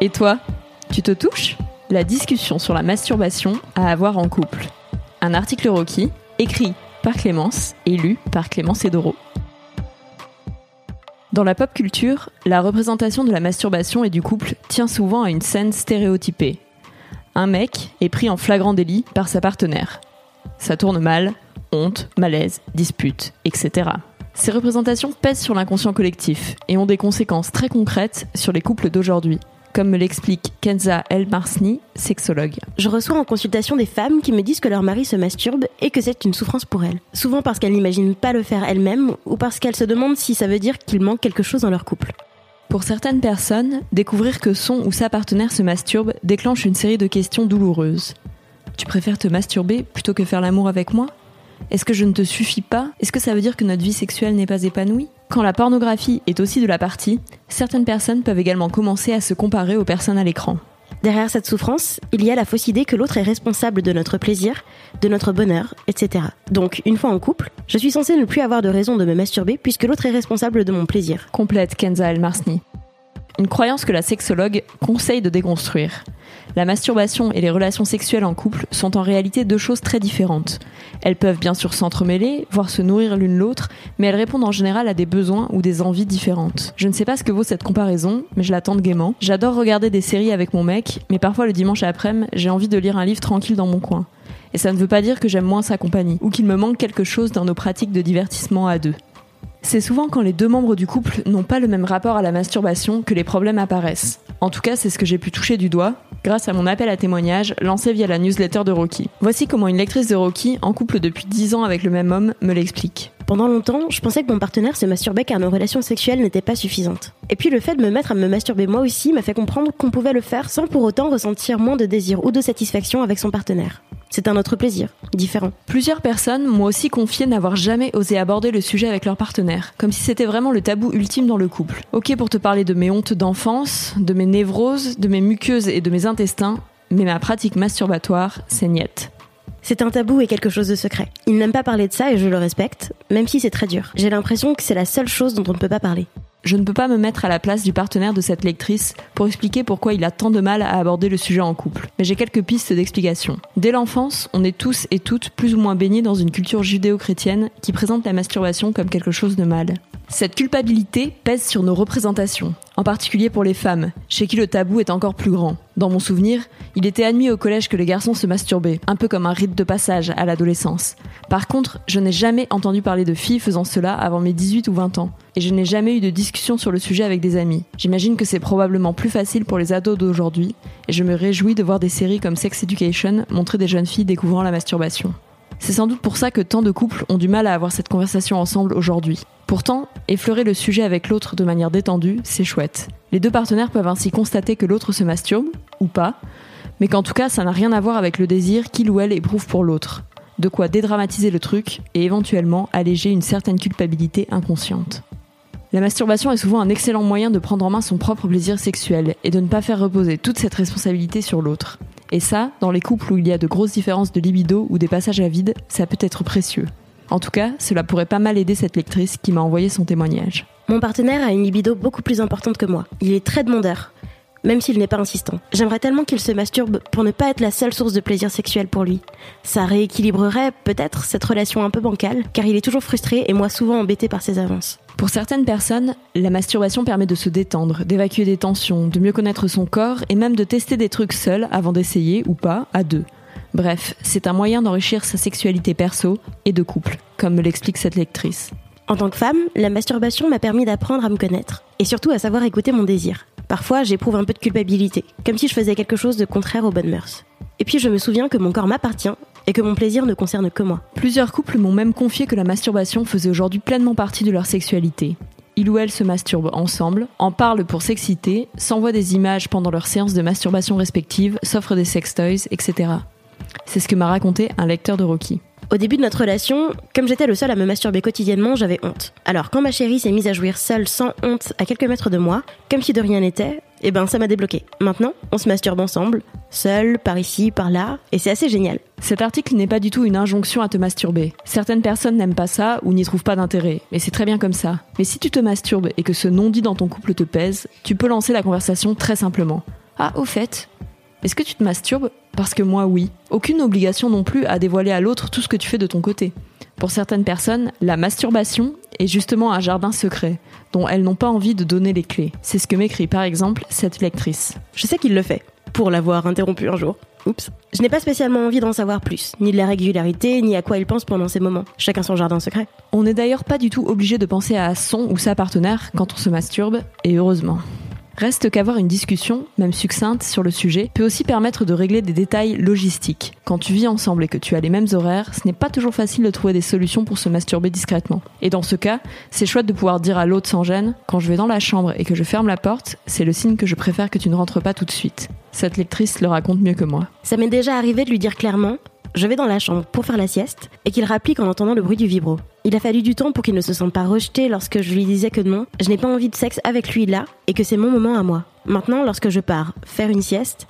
Et toi, tu te touches La discussion sur la masturbation à avoir en couple. Un article Rocky, écrit par Clémence et lu par Clémence Edoro. Dans la pop culture, la représentation de la masturbation et du couple tient souvent à une scène stéréotypée. Un mec est pris en flagrant délit par sa partenaire. Ça tourne mal, honte, malaise, dispute, etc. Ces représentations pèsent sur l'inconscient collectif et ont des conséquences très concrètes sur les couples d'aujourd'hui comme me l'explique Kenza El Marsni, sexologue. Je reçois en consultation des femmes qui me disent que leur mari se masturbe et que c'est une souffrance pour elles. Souvent parce qu'elles n'imaginent pas le faire elles-mêmes ou parce qu'elles se demandent si ça veut dire qu'il manque quelque chose dans leur couple. Pour certaines personnes, découvrir que son ou sa partenaire se masturbe déclenche une série de questions douloureuses. Tu préfères te masturber plutôt que faire l'amour avec moi? Est-ce que je ne te suffis pas? Est-ce que ça veut dire que notre vie sexuelle n'est pas épanouie? Quand la pornographie est aussi de la partie, certaines personnes peuvent également commencer à se comparer aux personnes à l'écran. Derrière cette souffrance, il y a la fausse idée que l'autre est responsable de notre plaisir, de notre bonheur, etc. Donc, une fois en couple, je suis censée ne plus avoir de raison de me masturber puisque l'autre est responsable de mon plaisir. Complète Kenza El Marsni. Une croyance que la sexologue conseille de déconstruire. La masturbation et les relations sexuelles en couple sont en réalité deux choses très différentes. Elles peuvent bien sûr s'entremêler, voire se nourrir l'une l'autre, mais elles répondent en général à des besoins ou des envies différentes. Je ne sais pas ce que vaut cette comparaison, mais je la tente gaiement. J'adore regarder des séries avec mon mec, mais parfois le dimanche après-midi, j'ai envie de lire un livre tranquille dans mon coin. Et ça ne veut pas dire que j'aime moins sa compagnie, ou qu'il me manque quelque chose dans nos pratiques de divertissement à deux. C'est souvent quand les deux membres du couple n'ont pas le même rapport à la masturbation que les problèmes apparaissent. En tout cas, c'est ce que j'ai pu toucher du doigt grâce à mon appel à témoignage lancé via la newsletter de Rocky. Voici comment une lectrice de Rocky, en couple depuis 10 ans avec le même homme, me l'explique. Pendant longtemps, je pensais que mon partenaire se masturbait car nos relations sexuelles n'étaient pas suffisantes. Et puis le fait de me mettre à me masturber moi aussi m'a fait comprendre qu'on pouvait le faire sans pour autant ressentir moins de désir ou de satisfaction avec son partenaire. C'est un autre plaisir, différent. Plusieurs personnes m'ont aussi confié n'avoir jamais osé aborder le sujet avec leur partenaire, comme si c'était vraiment le tabou ultime dans le couple. Ok pour te parler de mes hontes d'enfance, de mes névroses, de mes muqueuses et de mes intestins, mais ma pratique masturbatoire, c'est niette. C'est un tabou et quelque chose de secret. Il n'aime pas parler de ça et je le respecte, même si c'est très dur. J'ai l'impression que c'est la seule chose dont on ne peut pas parler. Je ne peux pas me mettre à la place du partenaire de cette lectrice pour expliquer pourquoi il a tant de mal à aborder le sujet en couple, mais j'ai quelques pistes d'explication. Dès l'enfance, on est tous et toutes plus ou moins baignés dans une culture judéo-chrétienne qui présente la masturbation comme quelque chose de mal. Cette culpabilité pèse sur nos représentations, en particulier pour les femmes, chez qui le tabou est encore plus grand. Dans mon souvenir, il était admis au collège que les garçons se masturbaient, un peu comme un rite de passage à l'adolescence. Par contre, je n'ai jamais entendu parler de filles faisant cela avant mes 18 ou 20 ans, et je n'ai jamais eu de discussion sur le sujet avec des amis. J'imagine que c'est probablement plus facile pour les ados d'aujourd'hui, et je me réjouis de voir des séries comme Sex Education montrer des jeunes filles découvrant la masturbation. C'est sans doute pour ça que tant de couples ont du mal à avoir cette conversation ensemble aujourd'hui. Pourtant, effleurer le sujet avec l'autre de manière détendue, c'est chouette. Les deux partenaires peuvent ainsi constater que l'autre se masturbe, ou pas, mais qu'en tout cas ça n'a rien à voir avec le désir qu'il ou elle éprouve pour l'autre. De quoi dédramatiser le truc et éventuellement alléger une certaine culpabilité inconsciente. La masturbation est souvent un excellent moyen de prendre en main son propre plaisir sexuel et de ne pas faire reposer toute cette responsabilité sur l'autre. Et ça, dans les couples où il y a de grosses différences de libido ou des passages à vide, ça peut être précieux. En tout cas, cela pourrait pas mal aider cette lectrice qui m'a envoyé son témoignage. Mon partenaire a une libido beaucoup plus importante que moi. Il est très demandeur, même s'il n'est pas insistant. J'aimerais tellement qu'il se masturbe pour ne pas être la seule source de plaisir sexuel pour lui. Ça rééquilibrerait peut-être cette relation un peu bancale, car il est toujours frustré et moi souvent embêté par ses avances. Pour certaines personnes, la masturbation permet de se détendre, d'évacuer des tensions, de mieux connaître son corps et même de tester des trucs seuls avant d'essayer ou pas à deux. Bref, c'est un moyen d'enrichir sa sexualité perso et de couple, comme me l'explique cette lectrice. En tant que femme, la masturbation m'a permis d'apprendre à me connaître et surtout à savoir écouter mon désir. Parfois, j'éprouve un peu de culpabilité, comme si je faisais quelque chose de contraire aux bonnes mœurs. Et puis je me souviens que mon corps m'appartient et que mon plaisir ne concerne que moi. Plusieurs couples m'ont même confié que la masturbation faisait aujourd'hui pleinement partie de leur sexualité. Il ou elle se masturbent ensemble, en parlent pour s'exciter, s'envoient des images pendant leurs séances de masturbation respectives, s'offrent des sextoys, etc. C'est ce que m'a raconté un lecteur de Rocky. Au début de notre relation, comme j'étais le seul à me masturber quotidiennement, j'avais honte. Alors quand ma chérie s'est mise à jouir seule sans honte à quelques mètres de moi, comme si de rien n'était, eh ben ça m'a débloqué. Maintenant, on se masturbe ensemble, seul, par ici, par là, et c'est assez génial. Cet article n'est pas du tout une injonction à te masturber. Certaines personnes n'aiment pas ça ou n'y trouvent pas d'intérêt, et c'est très bien comme ça. Mais si tu te masturbes et que ce non-dit dans ton couple te pèse, tu peux lancer la conversation très simplement. Ah, au fait, est-ce que tu te masturbes Parce que moi, oui. Aucune obligation non plus à dévoiler à l'autre tout ce que tu fais de ton côté. Pour certaines personnes, la masturbation est justement un jardin secret, dont elles n'ont pas envie de donner les clés. C'est ce que m'écrit par exemple cette lectrice. Je sais qu'il le fait, pour l'avoir interrompu un jour. Oups. Je n'ai pas spécialement envie d'en savoir plus, ni de la régularité, ni à quoi il pense pendant ces moments. Chacun son jardin secret. On n'est d'ailleurs pas du tout obligé de penser à son ou sa partenaire quand on se masturbe, et heureusement. Reste qu'avoir une discussion, même succincte, sur le sujet peut aussi permettre de régler des détails logistiques. Quand tu vis ensemble et que tu as les mêmes horaires, ce n'est pas toujours facile de trouver des solutions pour se masturber discrètement. Et dans ce cas, c'est chouette de pouvoir dire à l'autre sans gêne, quand je vais dans la chambre et que je ferme la porte, c'est le signe que je préfère que tu ne rentres pas tout de suite. Cette lectrice le raconte mieux que moi. Ça m'est déjà arrivé de lui dire clairement je vais dans la chambre pour faire la sieste et qu'il rapplique en entendant le bruit du vibro. Il a fallu du temps pour qu'il ne se sente pas rejeté lorsque je lui disais que non, je n'ai pas envie de sexe avec lui là et que c'est mon moment à moi. Maintenant, lorsque je pars faire une sieste,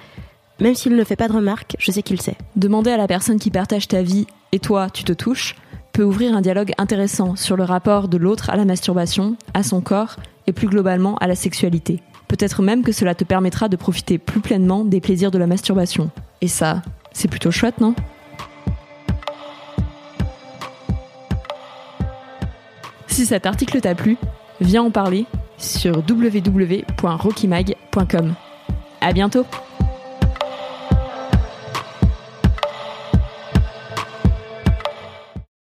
même s'il ne fait pas de remarques, je sais qu'il sait. Demander à la personne qui partage ta vie et toi, tu te touches, peut ouvrir un dialogue intéressant sur le rapport de l'autre à la masturbation, à son corps et plus globalement à la sexualité. Peut-être même que cela te permettra de profiter plus pleinement des plaisirs de la masturbation. Et ça, c'est plutôt chouette, non? Si cet article t'a plu, viens en parler sur www.rockymag.com. À bientôt!